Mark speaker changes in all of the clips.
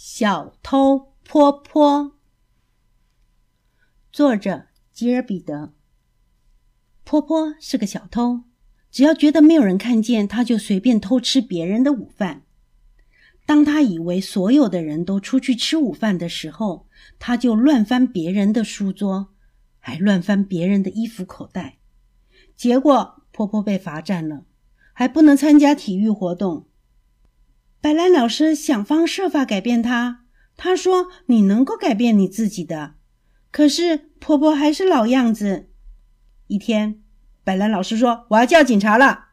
Speaker 1: 小偷坡坡，作者吉尔彼得。坡坡是个小偷，只要觉得没有人看见，他就随便偷吃别人的午饭。当他以为所有的人都出去吃午饭的时候，他就乱翻别人的书桌，还乱翻别人的衣服口袋。结果，坡坡被罚站了，还不能参加体育活动。白兰老师想方设法改变他。他说：“你能够改变你自己的。”可是婆婆还是老样子。一天，白兰老师说：“我要叫警察了。”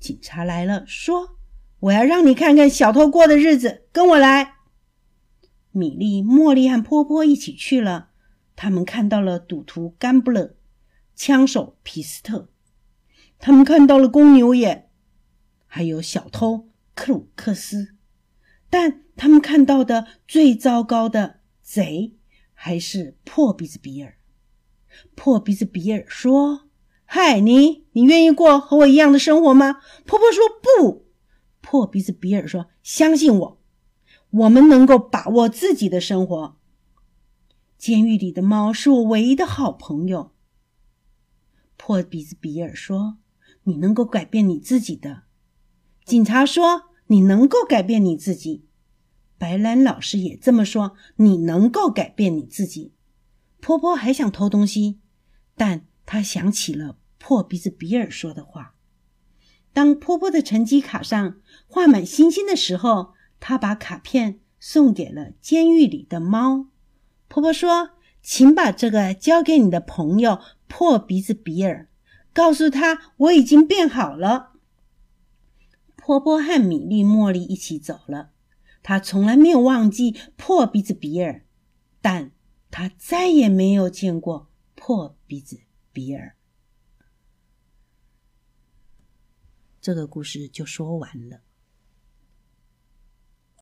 Speaker 1: 警察来了，说：“我要让你看看小偷过的日子。”跟我来。米莉、茉莉和婆婆一起去了。他们看到了赌徒甘布勒、枪手皮斯特，他们看到了公牛眼，还有小偷。克鲁克斯，但他们看到的最糟糕的贼还是破鼻子比尔。破鼻子比尔说：“嗨，你，你愿意过和我一样的生活吗？”婆婆说：“不。”破鼻子比尔说：“相信我，我们能够把握自己的生活。监狱里的猫是我唯一的好朋友。”破鼻子比尔说：“你能够改变你自己的。”警察说：“你能够改变你自己。”白兰老师也这么说：“你能够改变你自己。”婆婆还想偷东西，但她想起了破鼻子比尔说的话。当婆婆的成绩卡上画满星星的时候，她把卡片送给了监狱里的猫。婆婆说：“请把这个交给你的朋友破鼻子比尔，告诉他我已经变好了。”婆婆和米莉、茉莉一起走了。她从来没有忘记破鼻子比尔，但她再也没有见过破鼻子比尔。这个故事就说完了。